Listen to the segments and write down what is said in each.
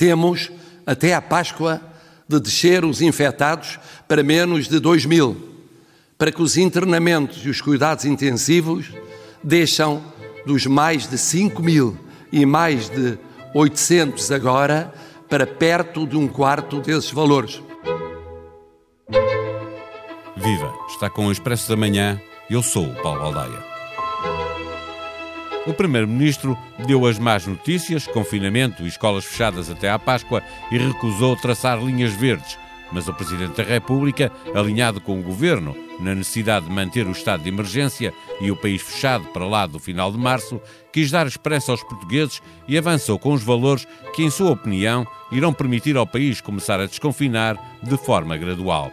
Temos, até à Páscoa, de descer os infectados para menos de 2 mil, para que os internamentos e os cuidados intensivos deixam dos mais de 5 mil e mais de 800 agora para perto de um quarto desses valores. Viva! Está com o Expresso da Manhã. Eu sou o Paulo Baldaia. O Primeiro-Ministro deu as más notícias, confinamento e escolas fechadas até à Páscoa e recusou traçar linhas verdes. Mas o Presidente da República, alinhado com o Governo na necessidade de manter o estado de emergência e o país fechado para lá do final de março, quis dar esperança aos portugueses e avançou com os valores que, em sua opinião, irão permitir ao país começar a desconfinar de forma gradual.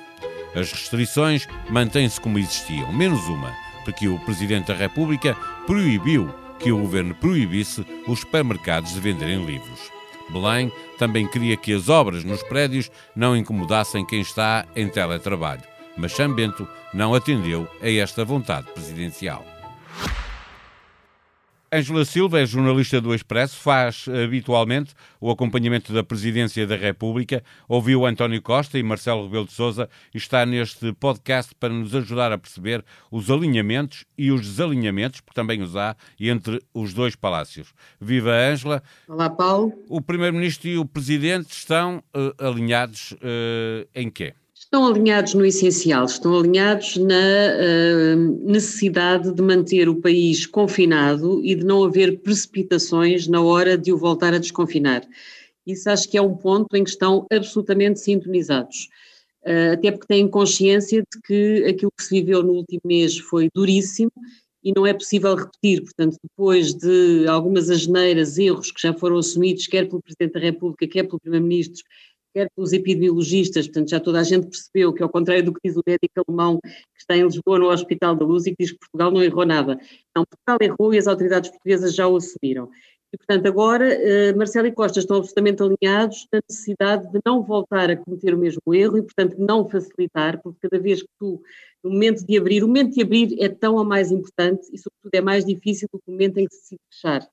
As restrições mantêm-se como existiam, menos uma, porque o Presidente da República proibiu que o governo proibisse os supermercados de venderem livros. Belém também queria que as obras nos prédios não incomodassem quem está em teletrabalho, mas Chambento não atendeu a esta vontade presidencial. Ângela Silva é jornalista do Expresso, faz habitualmente o acompanhamento da Presidência da República, ouviu António Costa e Marcelo Rebelo de Sousa e está neste podcast para nos ajudar a perceber os alinhamentos e os desalinhamentos, porque também os há, entre os dois palácios. Viva Ângela. Olá, Paulo. O Primeiro-Ministro e o Presidente estão uh, alinhados uh, em quê? Estão alinhados no essencial, estão alinhados na uh, necessidade de manter o país confinado e de não haver precipitações na hora de o voltar a desconfinar. Isso acho que é um ponto em que estão absolutamente sintonizados. Uh, até porque têm consciência de que aquilo que se viveu no último mês foi duríssimo e não é possível repetir. Portanto, depois de algumas asneiras, erros que já foram assumidos, quer pelo Presidente da República, quer pelo Primeiro-Ministro, quer pelos epidemiologistas, portanto já toda a gente percebeu que ao contrário do que diz o médico alemão que está em Lisboa no Hospital da Luz e que diz que Portugal não errou nada. Não, Portugal errou e as autoridades portuguesas já o assumiram. E, portanto, agora eh, Marcelo e Costa estão absolutamente alinhados na necessidade de não voltar a cometer o mesmo erro e, portanto, não facilitar, porque cada vez que tu, no momento de abrir, o momento de abrir é tão a mais importante e, sobretudo, é mais difícil do que o momento em que se decide fechar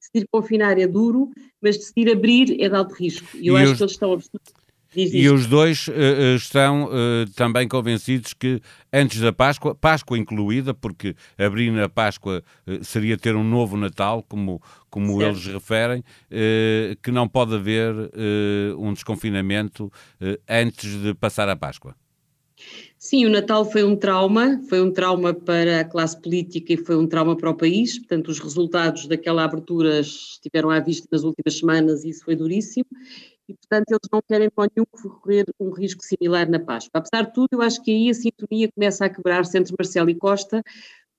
decidir confinar é duro, mas decidir abrir é de alto risco. E eu e acho os... que eles estão e os dois uh, estão uh, também convencidos que antes da Páscoa, Páscoa incluída, porque abrir na Páscoa uh, seria ter um novo Natal, como, como eles referem, que não pode haver um desconfinamento antes de passar a Páscoa. Sim, o Natal foi um trauma, foi um trauma para a classe política e foi um trauma para o país. Portanto, os resultados daquela abertura estiveram à vista nas últimas semanas e isso foi duríssimo. E, portanto, eles não querem com nenhum correr um risco similar na Páscoa. Apesar de tudo, eu acho que aí a sintonia começa a quebrar-se entre Marcelo e Costa,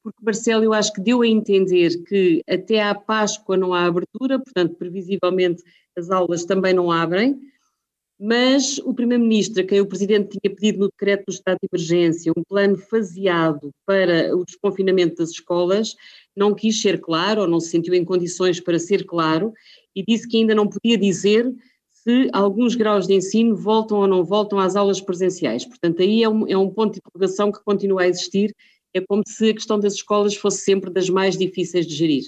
porque Marcelo eu acho que deu a entender que até à Páscoa não há abertura, portanto, previsivelmente as aulas também não abrem, mas o Primeiro-Ministro, a quem o Presidente tinha pedido no decreto do estado de emergência um plano faseado para o desconfinamento das escolas, não quis ser claro ou não se sentiu em condições para ser claro e disse que ainda não podia dizer se alguns graus de ensino voltam ou não voltam às aulas presenciais. Portanto, aí é um, é um ponto de interrogação que continua a existir. É como se a questão das escolas fosse sempre das mais difíceis de gerir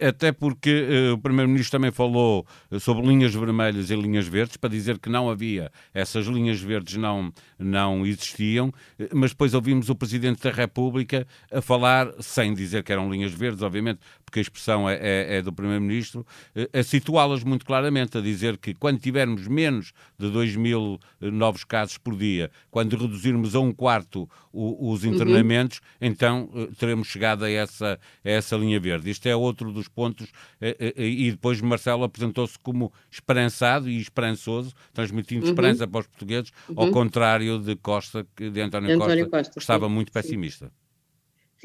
até porque uh, o Primeiro-Ministro também falou eh, sobre linhas vermelhas e linhas verdes, para dizer que não havia, essas linhas verdes não, não existiam, eh, mas depois ouvimos o Presidente da República a falar, sem dizer que eram linhas verdes, obviamente, porque a expressão é, é, é do Primeiro-Ministro, a situá-las muito claramente, a dizer que quando tivermos menos de 2 mil novos casos por dia, quando reduzirmos a um quarto o, os uhum. internamentos, uhum. então teremos chegado a essa, a essa linha verde. Isto é outro dos pontos, eh, eh, eh, e depois Marcelo apresentou-se como esperançado e esperançoso, transmitindo uhum. esperança para os portugueses, uhum. ao contrário de Costa, de António, António Costa, Costa, que estava sim, muito sim. pessimista. Sim,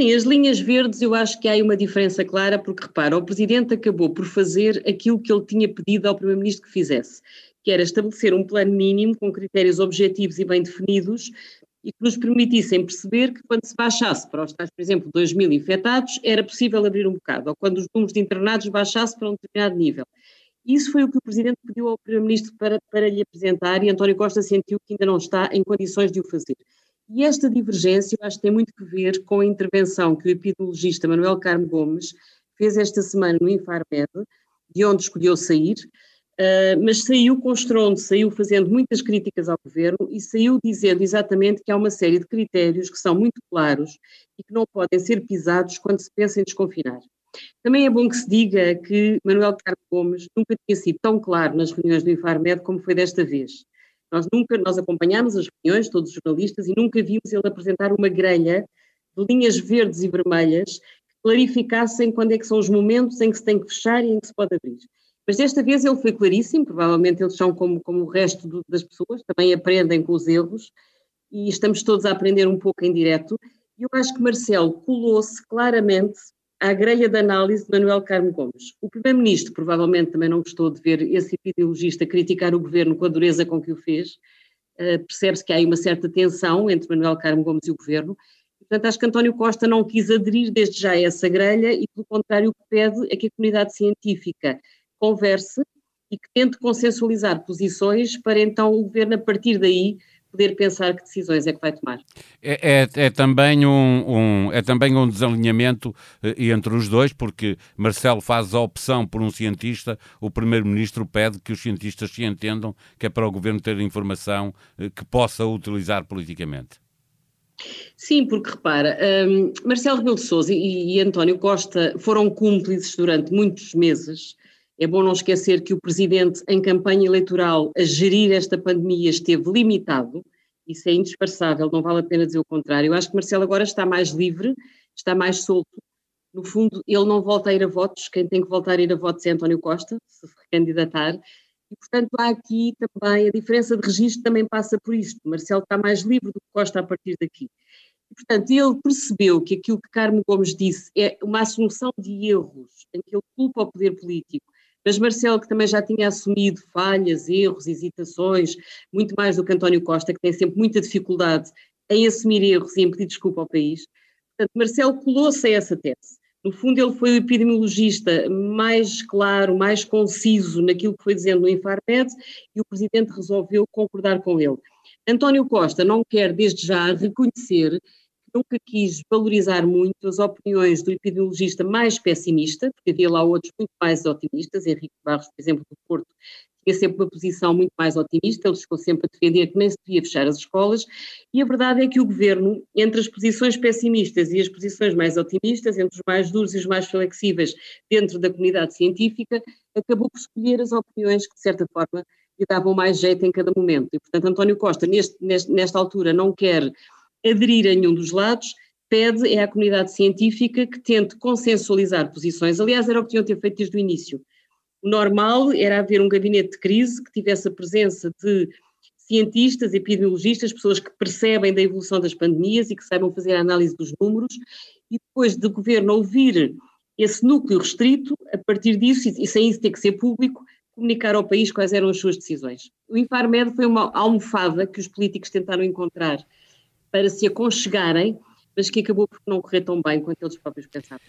as linhas verdes eu acho que há aí uma diferença clara, porque repara, o Presidente acabou por fazer aquilo que ele tinha pedido ao Primeiro-Ministro que fizesse, que era estabelecer um plano mínimo com critérios objetivos e bem definidos e que nos permitissem perceber que quando se baixasse para os tais, por exemplo, 2 mil infectados, era possível abrir um bocado, ou quando os números de internados baixassem para um determinado nível. Isso foi o que o Presidente pediu ao Primeiro-Ministro para, para lhe apresentar e António Costa sentiu que ainda não está em condições de o fazer. E esta divergência, eu acho que tem muito que ver com a intervenção que o epidemiologista Manuel Carmo Gomes fez esta semana no Infarmed, de onde escolheu sair, Uh, mas saiu com estrondo, saiu fazendo muitas críticas ao governo e saiu dizendo exatamente que há uma série de critérios que são muito claros e que não podem ser pisados quando se pensa em desconfinar. Também é bom que se diga que Manuel Carlos Gomes nunca tinha sido tão claro nas reuniões do Infarmed como foi desta vez. Nós nunca, nós acompanhámos as reuniões, todos os jornalistas, e nunca vimos ele apresentar uma grelha de linhas verdes e vermelhas que clarificassem quando é que são os momentos em que se tem que fechar e em que se pode abrir. Mas desta vez ele foi claríssimo, provavelmente eles são como, como o resto do, das pessoas, também aprendem com os erros e estamos todos a aprender um pouco em direto. E eu acho que Marcelo colou-se claramente à grelha de análise de Manuel Carmo Gomes. O Primeiro-Ministro provavelmente também não gostou de ver esse epidemiologista criticar o governo com a dureza com que o fez. Uh, Percebe-se que há aí uma certa tensão entre Manuel Carmo Gomes e o governo. Portanto, acho que António Costa não quis aderir desde já a essa grelha e, pelo contrário, o que pede é que a comunidade científica converse e que tente consensualizar posições para então o governo, a partir daí, poder pensar que decisões é que vai tomar. É, é, é também, um, um, é também um desalinhamento eh, entre os dois, porque Marcelo faz a opção por um cientista, o Primeiro-Ministro pede que os cientistas se entendam, que é para o governo ter informação eh, que possa utilizar politicamente. Sim, porque repara, um, Marcelo Rebelo de Sousa e, e António Costa foram cúmplices durante muitos meses é bom não esquecer que o presidente, em campanha eleitoral, a gerir esta pandemia esteve limitado, isso é indispensável, não vale a pena dizer o contrário. Eu acho que Marcelo agora está mais livre, está mais solto. No fundo, ele não volta a ir a votos, quem tem que voltar a ir a votos é António Costa, se recandidatar. E, portanto, há aqui também, a diferença de registro também passa por isto. Marcelo está mais livre do que Costa a partir daqui. E, portanto, ele percebeu que aquilo que Carmo Gomes disse é uma assunção de erros, em que ele culpa o poder político mas Marcelo, que também já tinha assumido falhas, erros, hesitações, muito mais do que António Costa, que tem sempre muita dificuldade em assumir erros e em pedir desculpa ao país. Portanto, Marcelo colou-se a essa tese. No fundo, ele foi o epidemiologista mais claro, mais conciso naquilo que foi dizendo no Infarmed e o Presidente resolveu concordar com ele. António Costa não quer, desde já, reconhecer nunca quis valorizar muito as opiniões do epidemiologista mais pessimista, porque havia lá outros muito mais otimistas, Henrique Barros, por exemplo, do Porto, tinha sempre uma posição muito mais otimista, ele ficou sempre a defender que nem se devia fechar as escolas, e a verdade é que o governo, entre as posições pessimistas e as posições mais otimistas, entre os mais duros e os mais flexíveis dentro da comunidade científica, acabou por escolher as opiniões que, de certa forma, lhe davam mais jeito em cada momento. E, portanto, António Costa, neste, nesta altura, não quer aderir a nenhum dos lados, pede é à comunidade científica que tente consensualizar posições. Aliás, era o que tinham ter feito desde o início. O normal era haver um gabinete de crise que tivesse a presença de cientistas, epidemiologistas, pessoas que percebem da evolução das pandemias e que saibam fazer a análise dos números, e depois do governo ouvir esse núcleo restrito, a partir disso, e sem isso ter que ser público, comunicar ao país quais eram as suas decisões. O Infarmed foi uma almofada que os políticos tentaram encontrar para se aconchegarem mas que acabou por não correr tão bem quanto eles próprios pensavam.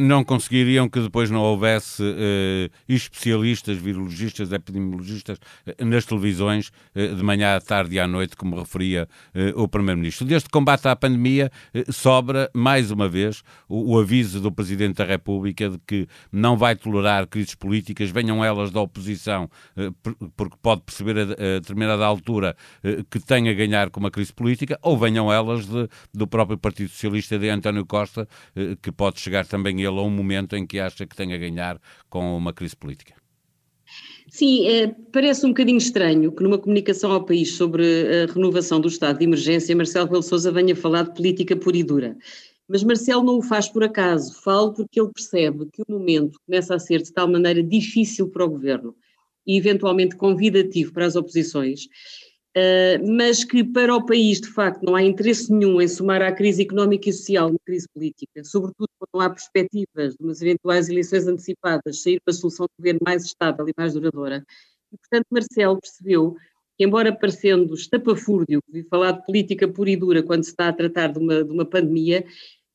Não conseguiriam que depois não houvesse uh, especialistas, virologistas, epidemiologistas uh, nas televisões uh, de manhã à tarde e à noite, como referia o Primeiro-Ministro. Deste combate à pandemia sobra, mais uma vez, o, o, aviso do Presidente da República de que não vai tolerar crises políticas, venham elas da oposição, porque pode perceber a, a determinada altura que tem a ganhar com uma crise política, ou venham elas de, do próprio Partido Partido Socialista de António Costa, eh, que pode chegar também ele a um momento em que acha que tem a ganhar com uma crise política. Sim, é, parece um bocadinho estranho que numa comunicação ao país sobre a renovação do estado de emergência, Marcelo Rebelo Sousa venha falar de política pura e dura. Mas Marcelo não o faz por acaso, falo porque ele percebe que o momento começa a ser de tal maneira difícil para o governo e eventualmente convidativo para as oposições, mas que para o país, de facto, não há interesse nenhum em somar à crise económica e social uma crise política, sobretudo quando não há perspectivas de umas eventuais eleições antecipadas, sair uma solução de governo mais estável e mais duradoura. E, portanto, Marcelo percebeu que, embora parecendo estapafúrdio, vi falar de política pura e dura quando se está a tratar de uma, de uma pandemia,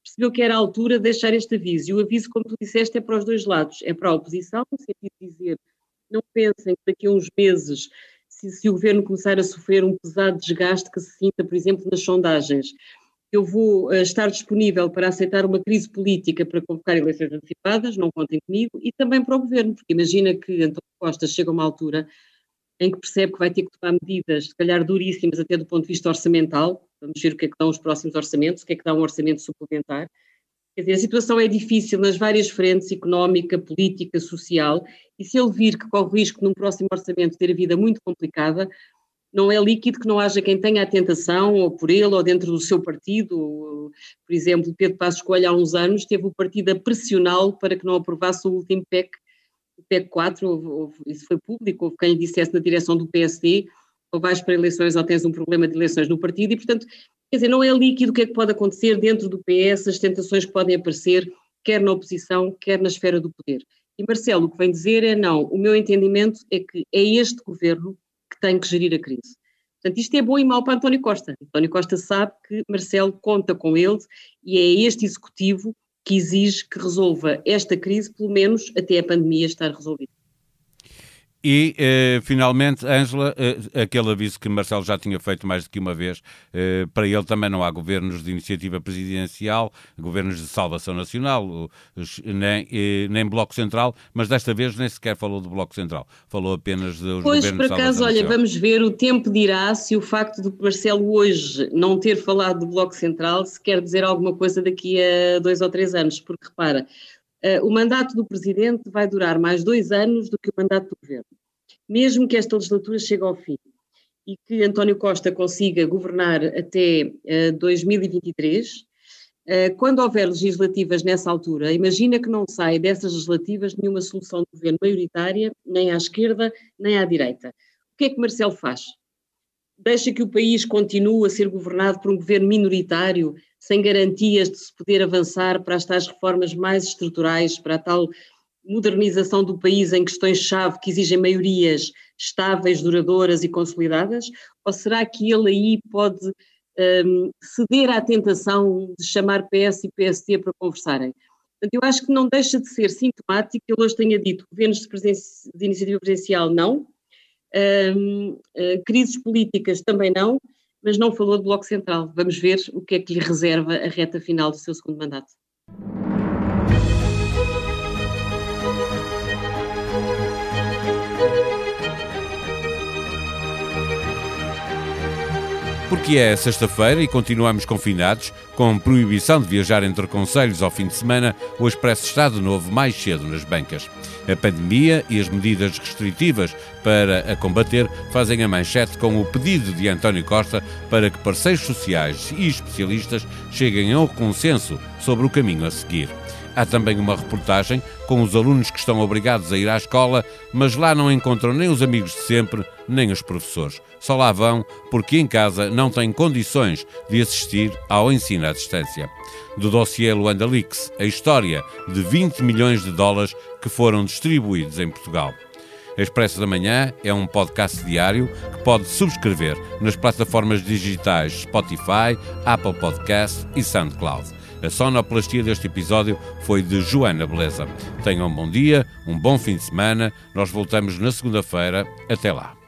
percebeu que era a altura de deixar este aviso. E o aviso, como tu disseste, é para os dois lados. É para a oposição, no sentido de dizer, não pensem que daqui a uns meses se, se o governo começar a sofrer um pesado desgaste que se sinta, por exemplo, nas sondagens, eu vou uh, estar disponível para aceitar uma crise política para convocar eleições antecipadas, não contem comigo, e também para o governo, porque imagina que António Costa chega a uma altura em que percebe que vai ter que tomar medidas, se calhar duríssimas até do ponto de vista orçamental, vamos ver o que é que dão os próximos orçamentos, o que é que dá um orçamento suplementar. Quer dizer, a situação é difícil nas várias frentes, económica, política, social, e se ele vir que corre o risco num próximo orçamento ter a vida muito complicada, não é líquido que não haja quem tenha a tentação, ou por ele, ou dentro do seu partido. Por exemplo, Pedro Passos Coelho, há uns anos, teve o partido a pressioná-lo para que não aprovasse o último PEC, o PEC 4, houve, houve, isso foi público, houve quem dissesse na direção do PSD, ou vais para eleições ou tens um problema de eleições no partido, e portanto, quer dizer, não é líquido o que é que pode acontecer dentro do PS, as tentações que podem aparecer, quer na oposição, quer na esfera do poder. E Marcelo, o que vem dizer é não, o meu entendimento é que é este governo tem que gerir a crise. Portanto, isto é bom e mau para António Costa. António Costa sabe que Marcelo conta com ele e é este executivo que exige que resolva esta crise, pelo menos até a pandemia estar resolvida. E, eh, finalmente, Ângela, eh, aquele aviso que Marcelo já tinha feito mais do que uma vez, eh, para ele também não há governos de iniciativa presidencial, governos de salvação nacional, nem, eh, nem Bloco Central, mas desta vez nem sequer falou do Bloco Central, falou apenas dos pois, governos de Pois, por acaso, olha, vamos ver, o tempo dirá se o facto de Marcelo hoje não ter falado do Bloco Central se quer dizer alguma coisa daqui a dois ou três anos, porque repara, o mandato do presidente vai durar mais dois anos do que o mandato do governo. Mesmo que esta legislatura chegue ao fim e que António Costa consiga governar até uh, 2023, uh, quando houver legislativas nessa altura, imagina que não sai dessas legislativas nenhuma solução de governo maioritária, nem à esquerda, nem à direita. O que é que Marcelo faz? Deixa que o país continue a ser governado por um governo minoritário, sem garantias de se poder avançar para as tais reformas mais estruturais, para a tal modernização do país em questões-chave que exigem maiorias estáveis, duradouras e consolidadas? Ou será que ele aí pode um, ceder à tentação de chamar PS e PST para conversarem? Portanto, eu acho que não deixa de ser sintomático que ele hoje tenha dito governos de, de iniciativa presidencial não, um, uh, crises políticas também não, mas não falou do Bloco Central. Vamos ver o que é que lhe reserva a reta final do seu segundo mandato. Porque é sexta-feira e continuamos confinados, com proibição de viajar entre conselhos ao fim de semana, o Expresso está de novo mais cedo nas bancas. A pandemia e as medidas restritivas para a combater fazem a manchete com o pedido de António Costa para que parceiros sociais e especialistas cheguem ao consenso sobre o caminho a seguir. Há também uma reportagem com os alunos que estão obrigados a ir à escola, mas lá não encontram nem os amigos de sempre, nem os professores. Só lá vão porque em casa não têm condições de assistir ao ensino à distância. Do dossiê Luanda Leaks, a história de 20 milhões de dólares que foram distribuídos em Portugal. A Expresso da Manhã é um podcast diário que pode subscrever nas plataformas digitais Spotify, Apple Podcasts e SoundCloud. A sonoplastia deste episódio foi de Joana Beleza. Tenham um bom dia, um bom fim de semana. Nós voltamos na segunda-feira. Até lá.